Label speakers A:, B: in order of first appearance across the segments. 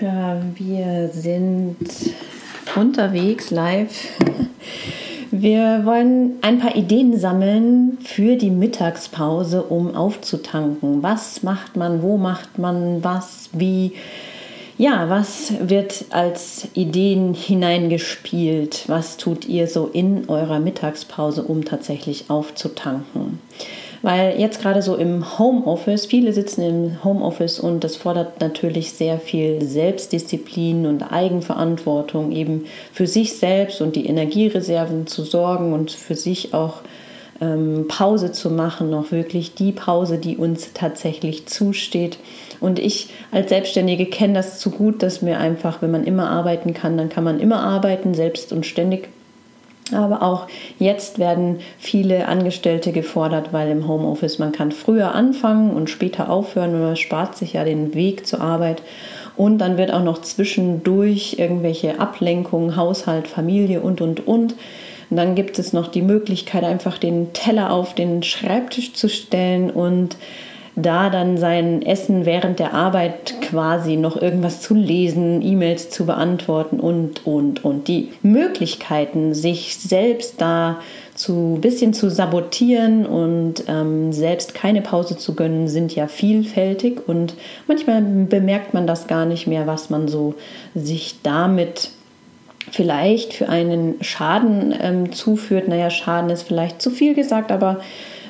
A: Ja, wir sind unterwegs live. Wir wollen ein paar Ideen sammeln für die Mittagspause, um aufzutanken. Was macht man, wo macht man was, wie? Ja, was wird als Ideen hineingespielt? Was tut ihr so in eurer Mittagspause, um tatsächlich aufzutanken? Weil jetzt gerade so im Homeoffice, viele sitzen im Homeoffice und das fordert natürlich sehr viel Selbstdisziplin und Eigenverantwortung, eben für sich selbst und die Energiereserven zu sorgen und für sich auch ähm, Pause zu machen, noch wirklich die Pause, die uns tatsächlich zusteht. Und ich als Selbstständige kenne das zu gut, dass mir einfach, wenn man immer arbeiten kann, dann kann man immer arbeiten, selbst und ständig. Aber auch jetzt werden viele Angestellte gefordert, weil im Homeoffice man kann früher anfangen und später aufhören und man spart sich ja den Weg zur Arbeit. Und dann wird auch noch zwischendurch irgendwelche Ablenkungen, Haushalt, Familie und, und, und. Und dann gibt es noch die Möglichkeit, einfach den Teller auf den Schreibtisch zu stellen und da dann sein Essen während der Arbeit quasi noch irgendwas zu lesen, E-Mails zu beantworten und, und, und. Die Möglichkeiten, sich selbst da zu bisschen zu sabotieren und ähm, selbst keine Pause zu gönnen, sind ja vielfältig und manchmal bemerkt man das gar nicht mehr, was man so sich damit vielleicht für einen Schaden ähm, zuführt. Naja, Schaden ist vielleicht zu viel gesagt, aber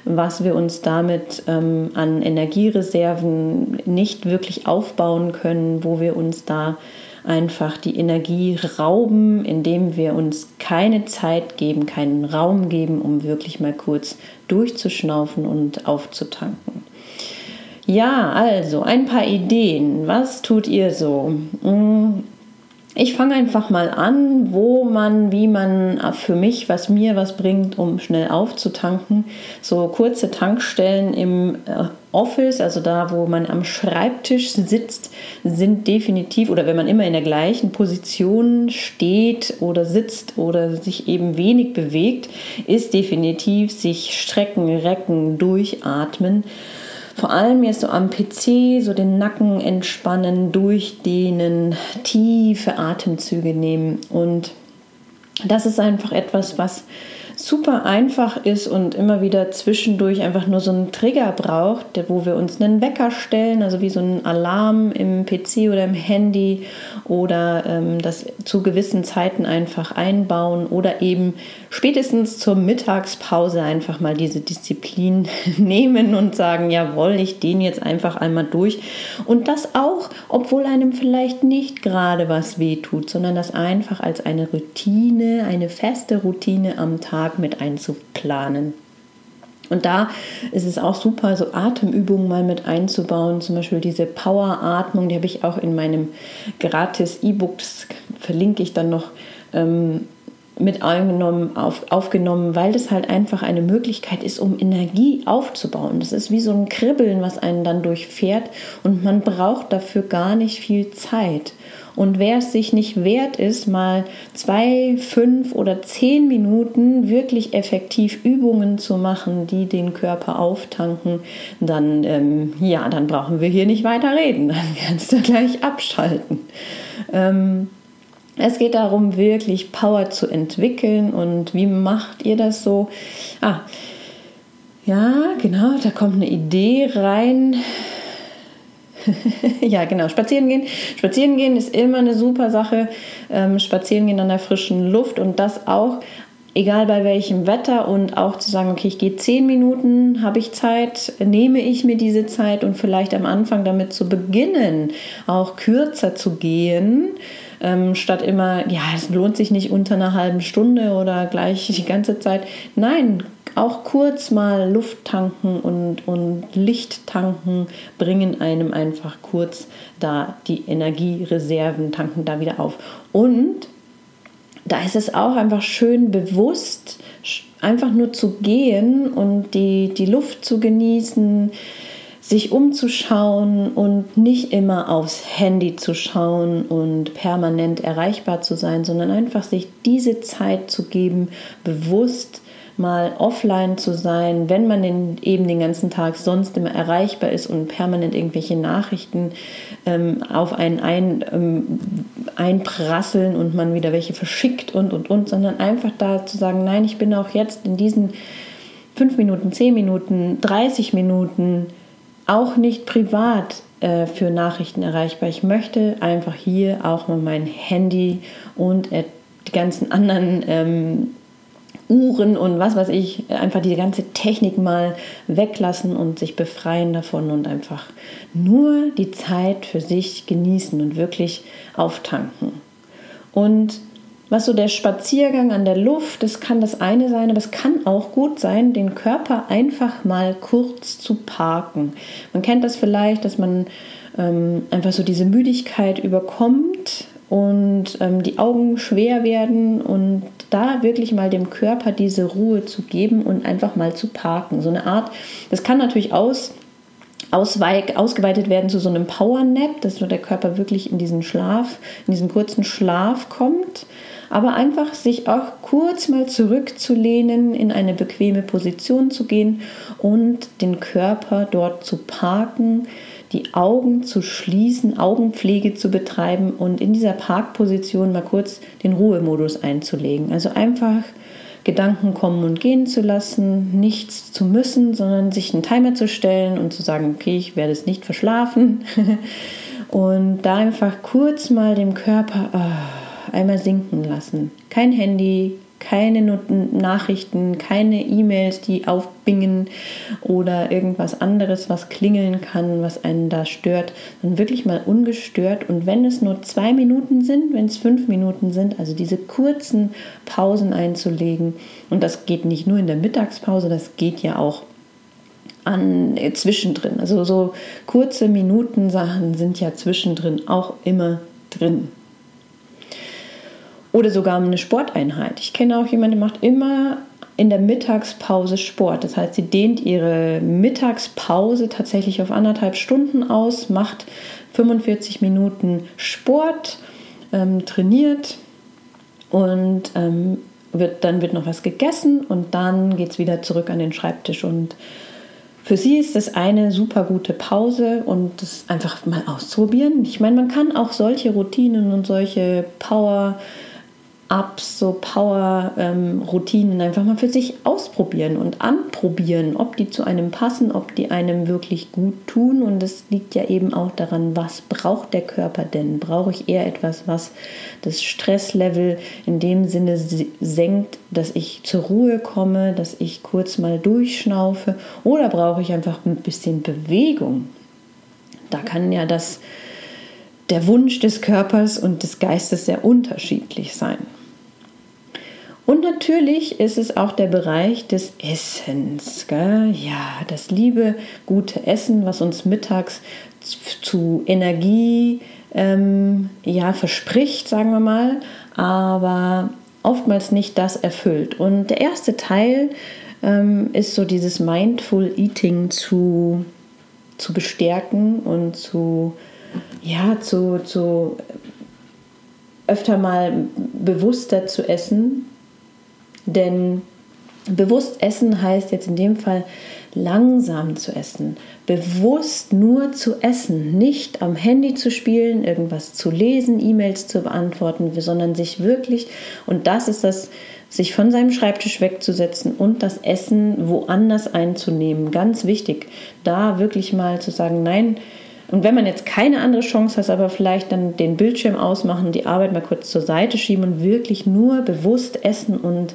A: was wir uns damit ähm, an Energiereserven nicht wirklich aufbauen können, wo wir uns da einfach die Energie rauben, indem wir uns keine Zeit geben, keinen Raum geben, um wirklich mal kurz durchzuschnaufen und aufzutanken. Ja, also ein paar Ideen. Was tut ihr so? Hm, ich fange einfach mal an, wo man, wie man für mich, was mir was bringt, um schnell aufzutanken. So kurze Tankstellen im äh, Office, also da, wo man am Schreibtisch sitzt, sind definitiv, oder wenn man immer in der gleichen Position steht oder sitzt oder sich eben wenig bewegt, ist definitiv sich strecken, recken, durchatmen vor allem jetzt so am PC so den Nacken entspannen, durchdehnen, tiefe Atemzüge nehmen. Und das ist einfach etwas, was super einfach ist und immer wieder zwischendurch einfach nur so einen Trigger braucht, wo wir uns einen Wecker stellen, also wie so ein Alarm im PC oder im Handy oder ähm, das zu gewissen Zeiten einfach einbauen oder eben spätestens zur Mittagspause einfach mal diese Disziplin nehmen und sagen, jawohl, ich den jetzt einfach einmal durch. Und das auch, obwohl einem vielleicht nicht gerade was wehtut, sondern das einfach als eine Routine, eine feste Routine am Tag Tag mit einzuplanen. Und da ist es auch super, so Atemübungen mal mit einzubauen. Zum Beispiel diese Power-Atmung, die habe ich auch in meinem gratis E-Book, verlinke ich dann noch, ähm, mit eingenommen, auf, aufgenommen, weil das halt einfach eine Möglichkeit ist, um Energie aufzubauen. Das ist wie so ein Kribbeln, was einen dann durchfährt und man braucht dafür gar nicht viel Zeit. Und wer es sich nicht wert ist, mal zwei, fünf oder zehn Minuten wirklich effektiv Übungen zu machen, die den Körper auftanken, dann, ähm, ja, dann brauchen wir hier nicht weiter reden. Dann kannst du gleich abschalten. Ähm, es geht darum, wirklich Power zu entwickeln. Und wie macht ihr das so? Ah, ja, genau, da kommt eine Idee rein. ja, genau. Spazieren gehen. Spazieren gehen ist immer eine super Sache. Ähm, spazieren gehen an der frischen Luft und das auch, egal bei welchem Wetter und auch zu sagen, okay, ich gehe zehn Minuten, habe ich Zeit, nehme ich mir diese Zeit und vielleicht am Anfang damit zu beginnen, auch kürzer zu gehen. Ähm, statt immer, ja, es lohnt sich nicht unter einer halben Stunde oder gleich die ganze Zeit. Nein, auch kurz mal Luft tanken und, und Licht tanken bringen einem einfach kurz da die Energiereserven tanken da wieder auf. Und da ist es auch einfach schön bewusst, einfach nur zu gehen und die, die Luft zu genießen, sich umzuschauen und nicht immer aufs Handy zu schauen und permanent erreichbar zu sein, sondern einfach sich diese Zeit zu geben, bewusst mal offline zu sein, wenn man den, eben den ganzen Tag sonst immer erreichbar ist und permanent irgendwelche Nachrichten ähm, auf einen ein, ähm, einprasseln und man wieder welche verschickt und und und, sondern einfach da zu sagen, nein, ich bin auch jetzt in diesen fünf Minuten, zehn Minuten, 30 Minuten auch nicht privat äh, für Nachrichten erreichbar. Ich möchte einfach hier auch mal mein Handy und äh, die ganzen anderen ähm, Uhren und was weiß ich, einfach die ganze Technik mal weglassen und sich befreien davon und einfach nur die Zeit für sich genießen und wirklich auftanken. Und was so der Spaziergang an der Luft, das kann das eine sein, aber es kann auch gut sein, den Körper einfach mal kurz zu parken. Man kennt das vielleicht, dass man ähm, einfach so diese Müdigkeit überkommt und ähm, die Augen schwer werden und da wirklich mal dem Körper diese Ruhe zu geben und einfach mal zu parken. So eine Art, das kann natürlich aus, ausweik, ausgeweitet werden zu so einem Power Nap, dass so der Körper wirklich in diesen Schlaf, in diesen kurzen Schlaf kommt aber einfach sich auch kurz mal zurückzulehnen, in eine bequeme Position zu gehen und den Körper dort zu parken, die Augen zu schließen, Augenpflege zu betreiben und in dieser Parkposition mal kurz den Ruhemodus einzulegen. Also einfach Gedanken kommen und gehen zu lassen, nichts zu müssen, sondern sich einen Timer zu stellen und zu sagen, okay, ich werde es nicht verschlafen. und da einfach kurz mal dem Körper... Oh, einmal sinken lassen. Kein Handy, keine Nachrichten, keine E-Mails, die aufbingen oder irgendwas anderes, was klingeln kann, was einen da stört, sondern wirklich mal ungestört. Und wenn es nur zwei Minuten sind, wenn es fünf Minuten sind, also diese kurzen Pausen einzulegen. Und das geht nicht nur in der Mittagspause, das geht ja auch an, äh, zwischendrin. Also so kurze Minutensachen sind ja zwischendrin auch immer drin. Oder sogar eine Sporteinheit. Ich kenne auch jemanden, der macht immer in der Mittagspause Sport. Das heißt, sie dehnt ihre Mittagspause tatsächlich auf anderthalb Stunden aus, macht 45 Minuten Sport, ähm, trainiert und ähm, wird, dann wird noch was gegessen und dann geht es wieder zurück an den Schreibtisch. Und für sie ist das eine super gute Pause und das einfach mal auszuprobieren. Ich meine, man kann auch solche Routinen und solche Power- Ups, so Power-Routinen ähm, einfach mal für sich ausprobieren und anprobieren, ob die zu einem passen, ob die einem wirklich gut tun. Und es liegt ja eben auch daran, was braucht der Körper denn? Brauche ich eher etwas, was das Stresslevel in dem Sinne senkt, dass ich zur Ruhe komme, dass ich kurz mal durchschnaufe? Oder brauche ich einfach ein bisschen Bewegung? Da kann ja das der Wunsch des Körpers und des Geistes sehr unterschiedlich sein. Und natürlich ist es auch der Bereich des Essens. Gell? Ja, das liebe, gute Essen, was uns mittags zu Energie ähm, ja, verspricht, sagen wir mal, aber oftmals nicht das erfüllt. Und der erste Teil ähm, ist so dieses Mindful Eating zu, zu bestärken und zu, ja, zu, zu öfter mal bewusster zu essen denn bewusst essen heißt jetzt in dem Fall langsam zu essen, bewusst nur zu essen, nicht am Handy zu spielen, irgendwas zu lesen, E-Mails zu beantworten, sondern sich wirklich, und das ist das, sich von seinem Schreibtisch wegzusetzen und das Essen woanders einzunehmen. Ganz wichtig, da wirklich mal zu sagen, nein, und wenn man jetzt keine andere Chance hat, aber vielleicht dann den Bildschirm ausmachen, die Arbeit mal kurz zur Seite schieben und wirklich nur bewusst essen und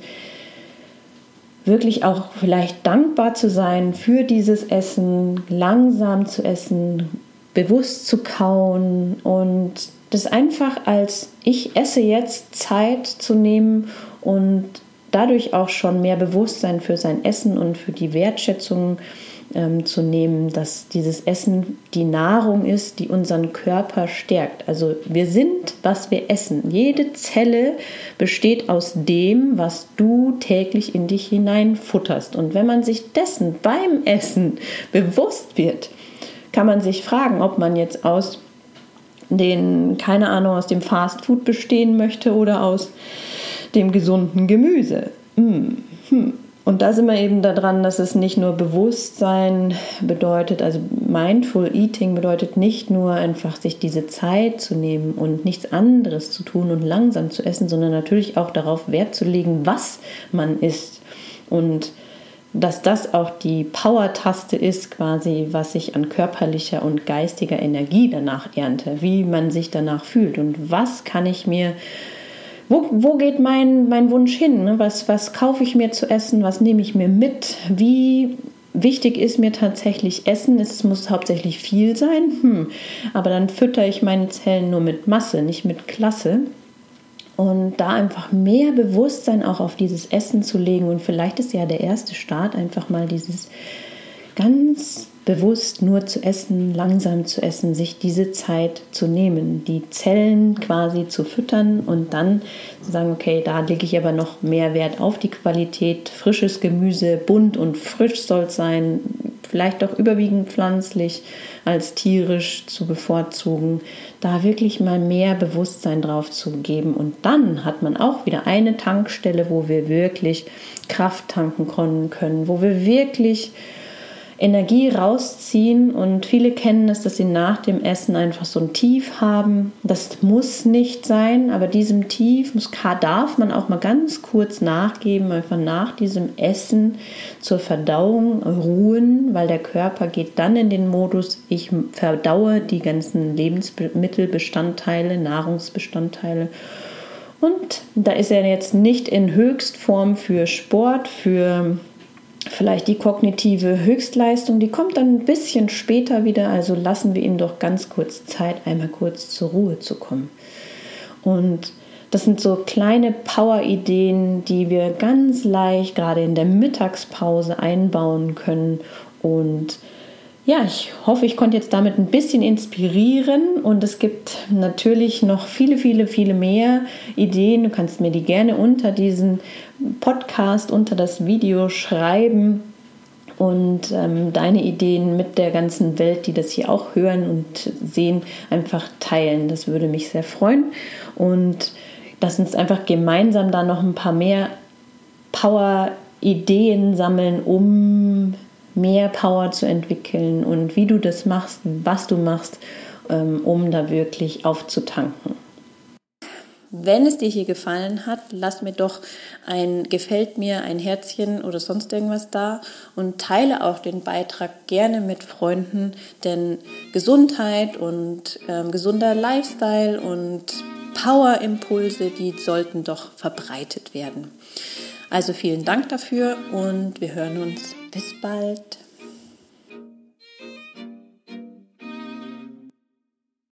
A: wirklich auch vielleicht dankbar zu sein für dieses Essen, langsam zu essen, bewusst zu kauen und das einfach als ich esse jetzt Zeit zu nehmen und dadurch auch schon mehr Bewusstsein für sein Essen und für die Wertschätzung ähm, zu nehmen, dass dieses Essen die Nahrung ist, die unseren Körper stärkt. Also wir sind, was wir essen. Jede Zelle besteht aus dem, was du täglich in dich hineinfutterst. Und wenn man sich dessen beim Essen bewusst wird, kann man sich fragen, ob man jetzt aus den, keine Ahnung, aus dem Fast Food bestehen möchte oder aus dem gesunden Gemüse. Hm, hm. Und da sind wir eben daran, dass es nicht nur Bewusstsein bedeutet, also Mindful Eating bedeutet nicht nur einfach sich diese Zeit zu nehmen und nichts anderes zu tun und langsam zu essen, sondern natürlich auch darauf Wert zu legen, was man isst. Und dass das auch die Power-Taste ist, quasi, was ich an körperlicher und geistiger Energie danach ernte, wie man sich danach fühlt und was kann ich mir wo, wo geht mein, mein Wunsch hin? Ne? Was, was kaufe ich mir zu essen? Was nehme ich mir mit? Wie wichtig ist mir tatsächlich Essen? Es muss hauptsächlich viel sein. Hm. Aber dann fütter ich meine Zellen nur mit Masse, nicht mit Klasse. Und da einfach mehr Bewusstsein auch auf dieses Essen zu legen. Und vielleicht ist ja der erste Start einfach mal dieses ganz bewusst nur zu essen, langsam zu essen, sich diese Zeit zu nehmen, die Zellen quasi zu füttern und dann zu sagen, okay, da lege ich aber noch mehr Wert auf die Qualität. Frisches Gemüse, bunt und frisch soll es sein, vielleicht auch überwiegend pflanzlich als tierisch zu bevorzugen, da wirklich mal mehr Bewusstsein drauf zu geben. Und dann hat man auch wieder eine Tankstelle, wo wir wirklich Kraft tanken können, wo wir wirklich Energie rausziehen und viele kennen es, dass sie nach dem Essen einfach so ein Tief haben. Das muss nicht sein, aber diesem Tief muss, darf man auch mal ganz kurz nachgeben, einfach nach diesem Essen zur Verdauung ruhen, weil der Körper geht dann in den Modus, ich verdaue die ganzen Lebensmittelbestandteile, Nahrungsbestandteile. Und da ist er jetzt nicht in Höchstform für Sport, für vielleicht die kognitive Höchstleistung, die kommt dann ein bisschen später wieder, also lassen wir ihm doch ganz kurz Zeit, einmal kurz zur Ruhe zu kommen. Und das sind so kleine Power-Ideen, die wir ganz leicht gerade in der Mittagspause einbauen können und ja, ich hoffe, ich konnte jetzt damit ein bisschen inspirieren und es gibt natürlich noch viele, viele, viele mehr Ideen. Du kannst mir die gerne unter diesen Podcast, unter das Video schreiben und ähm, deine Ideen mit der ganzen Welt, die das hier auch hören und sehen, einfach teilen. Das würde mich sehr freuen und lass uns einfach gemeinsam da noch ein paar mehr Power-Ideen sammeln, um mehr Power zu entwickeln und wie du das machst, was du machst, ähm, um da wirklich aufzutanken. Wenn es dir hier gefallen hat, lass mir doch ein gefällt mir, ein Herzchen oder sonst irgendwas da und teile auch den Beitrag gerne mit Freunden, denn Gesundheit und ähm, gesunder Lifestyle und Power-Impulse, die sollten doch verbreitet werden. Also vielen Dank dafür und wir hören uns bis bald.